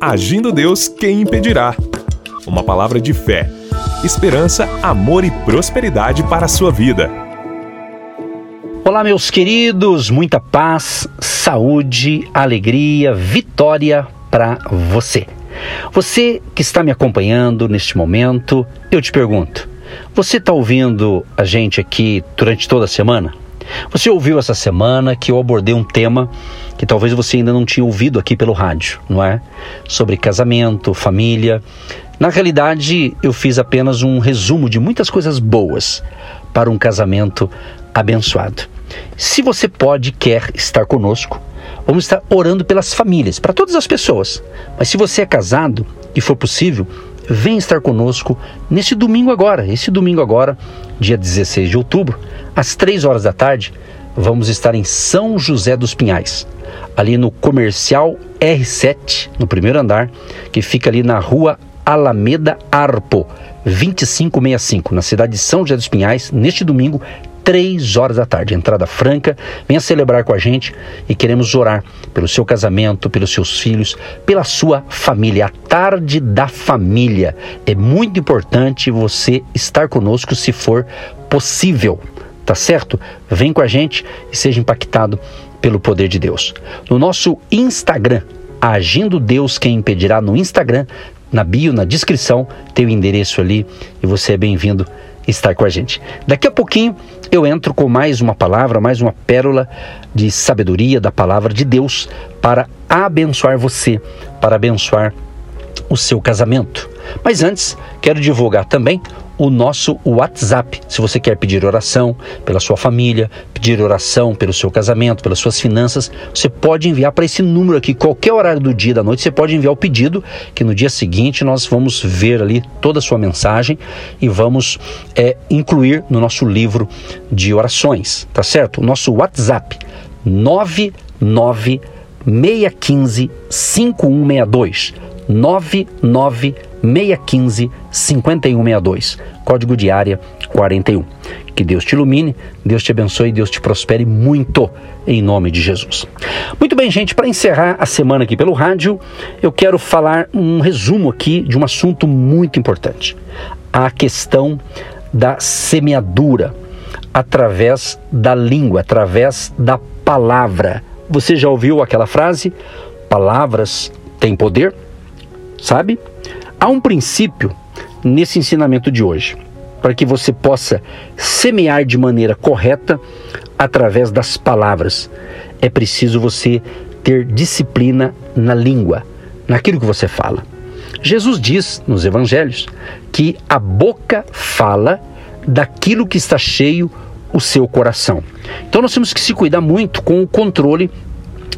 Agindo Deus, quem impedirá? Uma palavra de fé, esperança, amor e prosperidade para a sua vida. Olá, meus queridos, muita paz, saúde, alegria, vitória para você. Você que está me acompanhando neste momento, eu te pergunto: você está ouvindo a gente aqui durante toda a semana? Você ouviu essa semana que eu abordei um tema que talvez você ainda não tinha ouvido aqui pelo rádio, não é? Sobre casamento, família. Na realidade, eu fiz apenas um resumo de muitas coisas boas para um casamento abençoado. Se você pode, quer estar conosco, vamos estar orando pelas famílias, para todas as pessoas. Mas se você é casado e for possível, vem estar conosco nesse domingo agora, esse domingo agora, dia 16 de outubro, às 3 horas da tarde, vamos estar em São José dos Pinhais, ali no comercial R7, no primeiro andar, que fica ali na rua Alameda Arpo, 2565, na cidade de São José dos Pinhais, neste domingo, 3 horas da tarde. Entrada franca, venha celebrar com a gente e queremos orar pelo seu casamento, pelos seus filhos, pela sua família. A tarde da família. É muito importante você estar conosco se for possível. Tá certo? Vem com a gente e seja impactado pelo poder de Deus. No nosso Instagram, Agindo Deus Quem Impedirá, no Instagram, na bio, na descrição, tem o endereço ali e você é bem-vindo estar com a gente. Daqui a pouquinho eu entro com mais uma palavra, mais uma pérola de sabedoria da palavra de Deus para abençoar você, para abençoar o seu casamento. Mas antes, quero divulgar também o nosso WhatsApp. Se você quer pedir oração pela sua família, pedir oração pelo seu casamento, pelas suas finanças, você pode enviar para esse número aqui, qualquer horário do dia da noite, você pode enviar o pedido, que no dia seguinte nós vamos ver ali toda a sua mensagem e vamos é, incluir no nosso livro de orações, tá certo? O nosso WhatsApp 99615 5162 99 615 5162, código de área 41. Que Deus te ilumine, Deus te abençoe, Deus te prospere muito em nome de Jesus. Muito bem, gente, para encerrar a semana aqui pelo rádio, eu quero falar um resumo aqui de um assunto muito importante: a questão da semeadura através da língua, através da palavra. Você já ouviu aquela frase? Palavras têm poder? Sabe? Há um princípio nesse ensinamento de hoje, para que você possa semear de maneira correta através das palavras. É preciso você ter disciplina na língua, naquilo que você fala. Jesus diz nos evangelhos que a boca fala daquilo que está cheio o seu coração. Então nós temos que se cuidar muito com o controle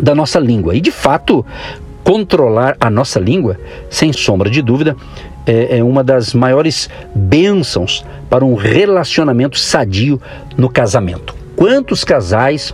da nossa língua. E de fato, controlar a nossa língua, sem sombra de dúvida, é, é uma das maiores bênçãos para um relacionamento sadio no casamento. Quantos casais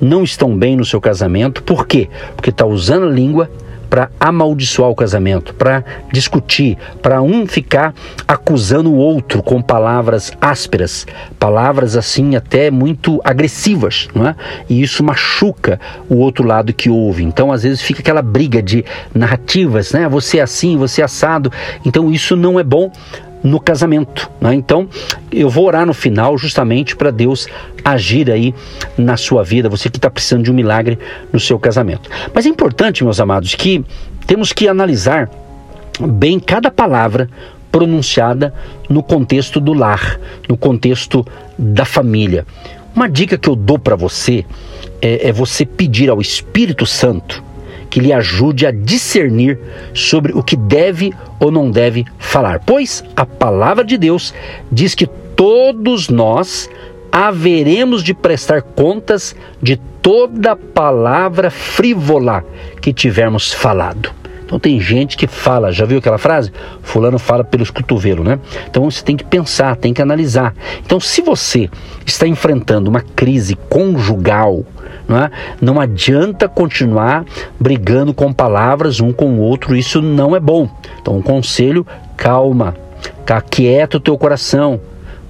não estão bem no seu casamento? Por quê? Porque está usando a língua para amaldiçoar o casamento, para discutir, para um ficar acusando o outro com palavras ásperas, palavras assim até muito agressivas, não é? E isso machuca o outro lado que ouve. Então, às vezes fica aquela briga de narrativas, né? Você é assim, você é assado. Então, isso não é bom no casamento. Né? Então, eu vou orar no final justamente para Deus agir aí na sua vida, você que está precisando de um milagre no seu casamento. Mas é importante, meus amados, que temos que analisar bem cada palavra pronunciada no contexto do lar, no contexto da família. Uma dica que eu dou para você é, é você pedir ao Espírito Santo que lhe ajude a discernir sobre o que deve ou não deve falar. Pois a palavra de Deus diz que todos nós haveremos de prestar contas de toda palavra frívola que tivermos falado. Então tem gente que fala, já viu aquela frase? Fulano fala pelos cotovelos, né? Então você tem que pensar, tem que analisar. Então se você está enfrentando uma crise conjugal, não, é? não adianta continuar brigando com palavras um com o outro, isso não é bom. Então, um conselho: calma, aquieta o teu coração,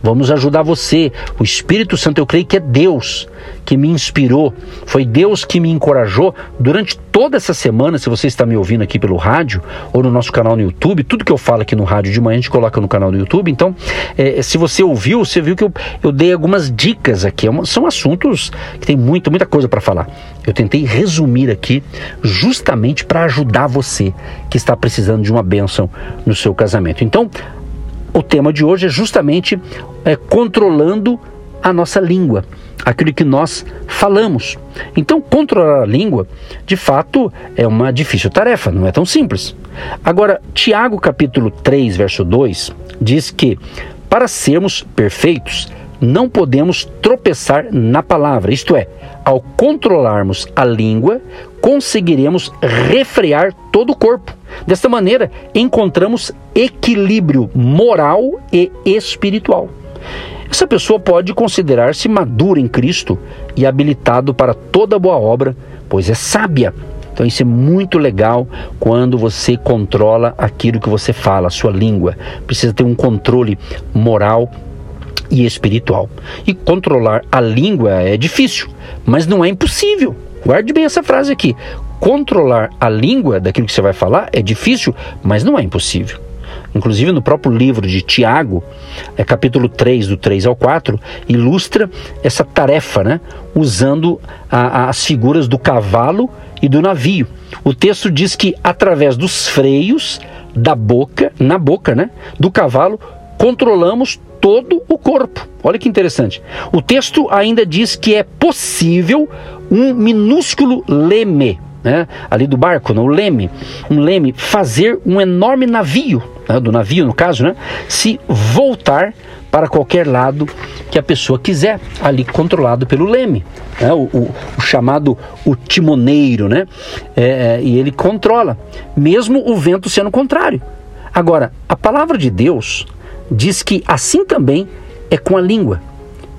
vamos ajudar você. O Espírito Santo, eu creio que é Deus que me inspirou, foi Deus que me encorajou durante toda essa semana. Se você está me ouvindo aqui pelo rádio ou no nosso canal no YouTube, tudo que eu falo aqui no rádio de manhã a gente coloca no canal do YouTube. Então, é, se você ouviu, você viu que eu, eu dei algumas dicas aqui. É são assuntos que tem muito, muita coisa para falar. Eu tentei resumir aqui justamente para ajudar você que está precisando de uma bênção no seu casamento. Então, o tema de hoje é justamente é, controlando a nossa língua, aquilo que nós falamos. Então, controlar a língua, de fato, é uma difícil tarefa, não é tão simples. Agora, Tiago capítulo 3, verso 2, diz que para sermos perfeitos, não podemos tropeçar na palavra, isto é, ao controlarmos a língua, conseguiremos refrear todo o corpo. Desta maneira, encontramos equilíbrio moral e espiritual. Essa pessoa pode considerar-se madura em Cristo e habilitado para toda boa obra, pois é sábia. Então isso é muito legal quando você controla aquilo que você fala, a sua língua. Precisa ter um controle moral e espiritual. E controlar a língua é difícil, mas não é impossível. Guarde bem essa frase aqui. Controlar a língua daquilo que você vai falar é difícil, mas não é impossível. Inclusive no próprio livro de Tiago, é capítulo 3, do 3 ao 4, ilustra essa tarefa, né? usando a, a, as figuras do cavalo e do navio. O texto diz que através dos freios da boca, na boca, né, do cavalo, controlamos todo o corpo. Olha que interessante. O texto ainda diz que é possível um minúsculo leme, né? ali do barco, no leme, um leme, fazer um enorme navio, né? do navio no caso, né? se voltar para qualquer lado que a pessoa quiser, ali controlado pelo leme, né? o, o, o, chamado o timoneiro, né? É, é, e ele controla, mesmo o vento sendo contrário. Agora, a palavra de Deus diz que assim também é com a língua.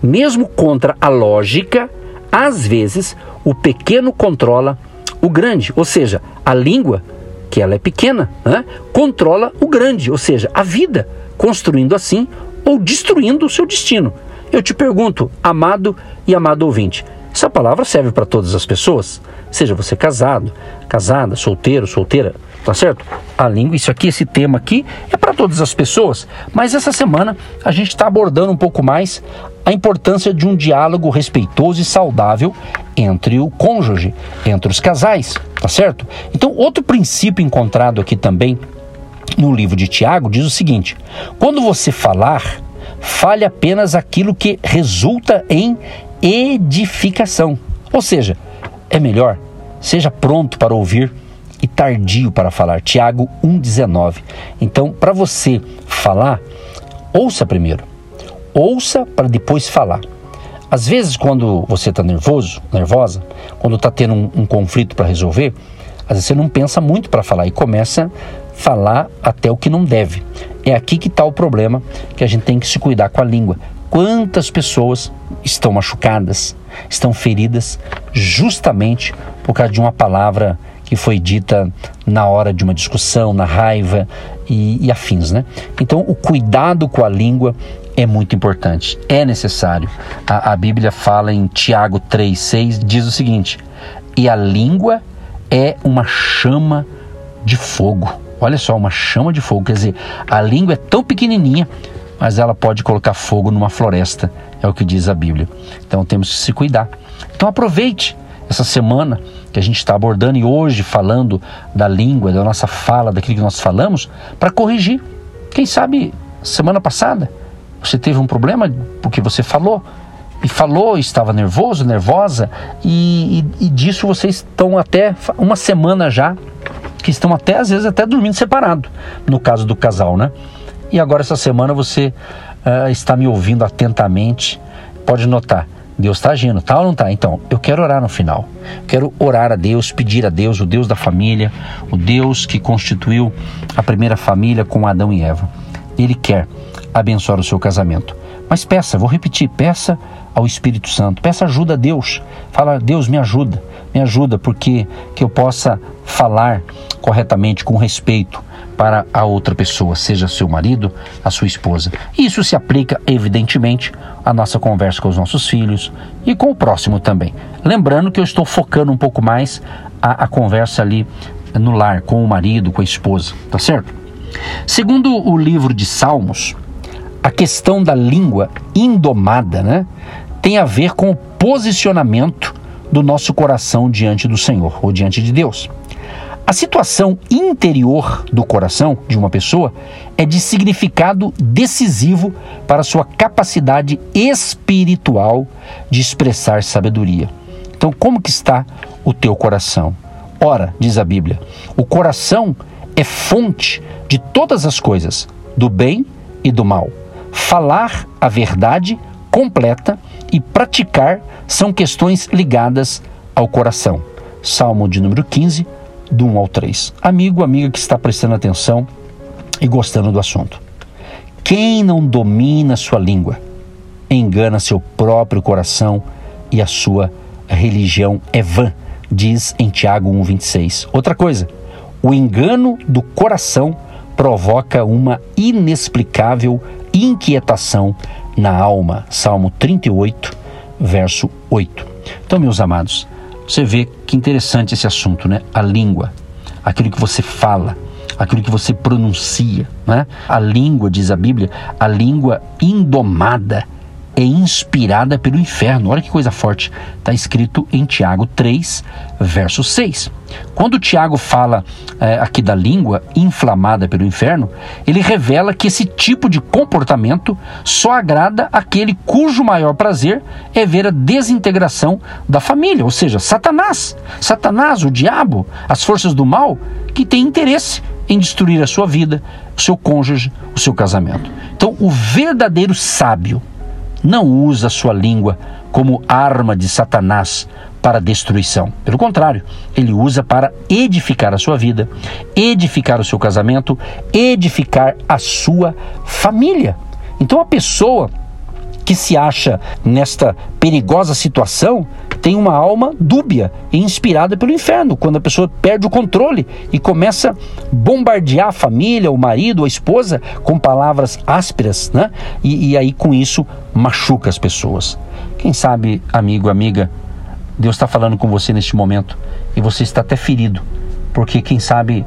Mesmo contra a lógica, às vezes o pequeno controla o grande, ou seja, a língua, que ela é pequena, né, controla o grande, ou seja, a vida, construindo assim ou destruindo o seu destino. Eu te pergunto, amado e amado ouvinte, essa palavra serve para todas as pessoas? Seja você casado, casada, solteiro, solteira, tá certo? A língua, isso aqui, esse tema aqui, é para todas as pessoas, mas essa semana a gente está abordando um pouco mais a importância de um diálogo respeitoso e saudável entre o cônjuge, entre os casais, tá certo? Então, outro princípio encontrado aqui também no livro de Tiago diz o seguinte: quando você falar, fale apenas aquilo que resulta em edificação. Ou seja, é melhor, seja pronto para ouvir e tardio para falar. Tiago 1,19. Então, para você falar, ouça primeiro. Ouça para depois falar. Às vezes, quando você está nervoso, nervosa, quando está tendo um, um conflito para resolver, às vezes você não pensa muito para falar e começa a falar até o que não deve. É aqui que está o problema que a gente tem que se cuidar com a língua. Quantas pessoas estão machucadas, estão feridas, justamente por causa de uma palavra que foi dita na hora de uma discussão, na raiva e, e afins, né? Então, o cuidado com a língua é muito importante, é necessário. A, a Bíblia fala em Tiago 3,6, diz o seguinte: e a língua é uma chama de fogo. Olha só, uma chama de fogo, quer dizer, a língua é tão pequenininha, mas ela pode colocar fogo numa floresta, é o que diz a Bíblia. Então temos que se cuidar. Então aproveite essa semana que a gente está abordando e hoje falando da língua, da nossa fala, daquilo que nós falamos, para corrigir. Quem sabe semana passada você teve um problema porque você falou e falou, estava nervoso, nervosa e, e, e disso vocês estão até uma semana já que estão até às vezes até dormindo separado, no caso do casal, né? E agora essa semana você uh, está me ouvindo atentamente, pode notar Deus está agindo, tá ou não tá? Então, eu quero orar no final. Quero orar a Deus, pedir a Deus, o Deus da família, o Deus que constituiu a primeira família com Adão e Eva. Ele quer abençoar o seu casamento. Mas peça, vou repetir, peça ao Espírito Santo, peça ajuda a Deus. Fala, Deus me ajuda, me ajuda porque que eu possa falar corretamente, com respeito para a outra pessoa, seja seu marido, a sua esposa. Isso se aplica, evidentemente, à nossa conversa com os nossos filhos e com o próximo também. Lembrando que eu estou focando um pouco mais a, a conversa ali no lar, com o marido, com a esposa, tá certo? Segundo o livro de Salmos, a questão da língua indomada, né, tem a ver com o posicionamento do nosso coração diante do Senhor ou diante de Deus. A situação interior do coração de uma pessoa é de significado decisivo para sua capacidade espiritual de expressar sabedoria. Então, como que está o teu coração? Ora, diz a Bíblia, o coração é fonte de todas as coisas, do bem e do mal. Falar a verdade completa e praticar são questões ligadas ao coração. Salmo de número 15, do 1 ao 3. Amigo, amiga que está prestando atenção e gostando do assunto. Quem não domina sua língua engana seu próprio coração e a sua religião é vã, diz em Tiago 1,26. Outra coisa, o engano do coração provoca uma inexplicável inquietação na alma. Salmo 38, verso 8. Então, meus amados, você vê que interessante esse assunto, né? A língua, aquilo que você fala, aquilo que você pronuncia, né? A língua, diz a Bíblia, a língua indomada é inspirada pelo inferno. Olha que coisa forte. Está escrito em Tiago 3, verso 6. Quando Tiago fala é, aqui da língua inflamada pelo inferno, ele revela que esse tipo de comportamento só agrada aquele cujo maior prazer é ver a desintegração da família, ou seja, Satanás. Satanás, o diabo, as forças do mal, que tem interesse em destruir a sua vida, o seu cônjuge, o seu casamento. Então, o verdadeiro sábio, não usa sua língua como arma de Satanás para destruição. Pelo contrário, ele usa para edificar a sua vida, edificar o seu casamento, edificar a sua família. Então a pessoa que se acha nesta perigosa situação tem uma alma dúbia e inspirada pelo inferno, quando a pessoa perde o controle e começa a bombardear a família, o marido, a esposa com palavras ásperas, né? E, e aí com isso machuca as pessoas. Quem sabe, amigo, amiga, Deus está falando com você neste momento e você está até ferido, porque quem sabe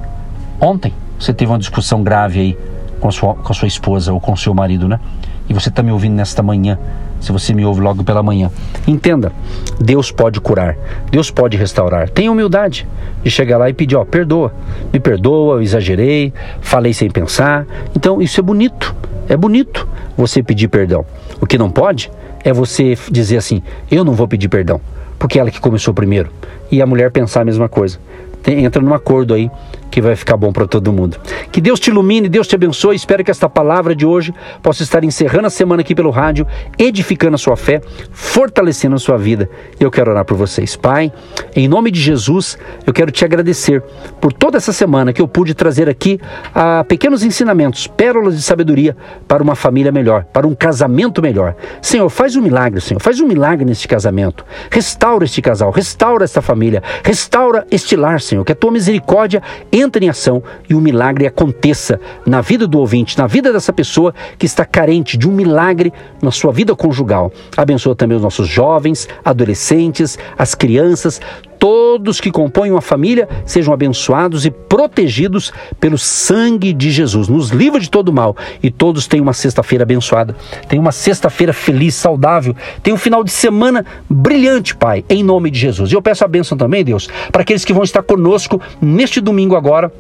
ontem você teve uma discussão grave aí com a sua, com a sua esposa ou com o seu marido, né? E você está me ouvindo nesta manhã se você me ouve logo pela manhã. Entenda, Deus pode curar, Deus pode restaurar. Tenha humildade de chegar lá e pedir, ó, perdoa, me perdoa, eu exagerei, falei sem pensar. Então isso é bonito, é bonito você pedir perdão. O que não pode é você dizer assim, eu não vou pedir perdão, porque ela que começou primeiro. E a mulher pensar a mesma coisa. Entra num acordo aí que vai ficar bom para todo mundo. Que Deus te ilumine, Deus te abençoe. Espero que esta palavra de hoje possa estar encerrando a semana aqui pelo rádio, edificando a sua fé, fortalecendo a sua vida. Eu quero orar por vocês. Pai, em nome de Jesus, eu quero te agradecer por toda essa semana que eu pude trazer aqui ah, pequenos ensinamentos, pérolas de sabedoria para uma família melhor, para um casamento melhor. Senhor, faz um milagre, Senhor, faz um milagre neste casamento. Restaura este casal, restaura esta família, restaura este lar, Senhor, que a tua misericórdia entre em ação e o milagre aconteça na vida do ouvinte, na vida dessa pessoa que está carente de um milagre na sua vida conjugal. Abençoa também os nossos jovens, adolescentes, as crianças, todos que compõem uma família sejam abençoados e protegidos pelo sangue de Jesus. Nos livra de todo mal e todos tenham uma sexta-feira abençoada. Tenham uma sexta-feira feliz, saudável. Tenham um final de semana brilhante, Pai, em nome de Jesus. E eu peço a bênção também, Deus, para aqueles que vão estar conosco neste domingo agora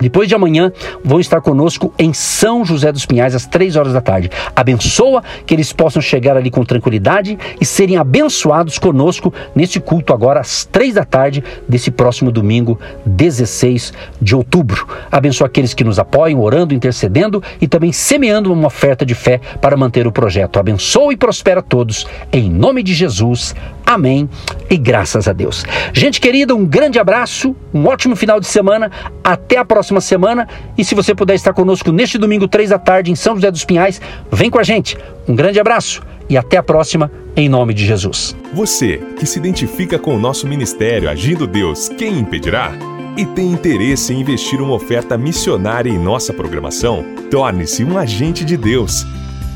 depois de amanhã vão estar conosco em São José dos Pinhais às três horas da tarde. Abençoa que eles possam chegar ali com tranquilidade e serem abençoados conosco nesse culto agora às três da tarde desse próximo domingo, 16 de outubro. Abençoa aqueles que nos apoiam, orando, intercedendo e também semeando uma oferta de fé para manter o projeto. Abençoa e prospera todos em nome de Jesus. Amém e graças a Deus. Gente querida, um grande abraço, um ótimo final de semana. Até a próxima semana. E se você puder estar conosco neste domingo, três da tarde, em São José dos Pinhais, vem com a gente. Um grande abraço e até a próxima em nome de Jesus. Você que se identifica com o nosso ministério Agindo Deus, quem impedirá? E tem interesse em investir uma oferta missionária em nossa programação? Torne-se um agente de Deus